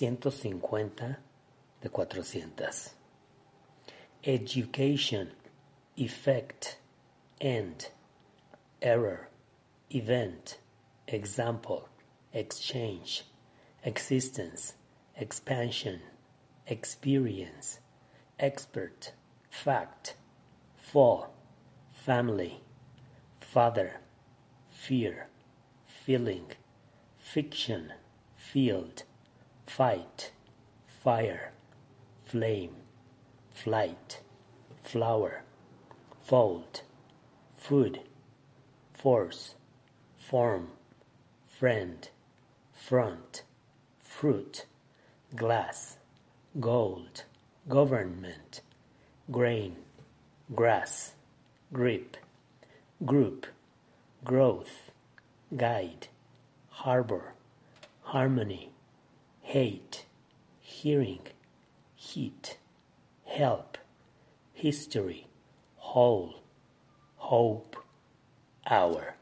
150 de 400. Education, effect, end, error, event, example, exchange, existence, expansion, experience, expert, fact, fall, family, father, fear, feeling, fiction, field, fight, fire, flame, flight, flower, fold, food, force, form, friend, front, fruit, glass, gold, government, grain, grass, grip, group, growth, guide, harbor, harmony, hate, hearing, heat, help, history, hole, hope, hour.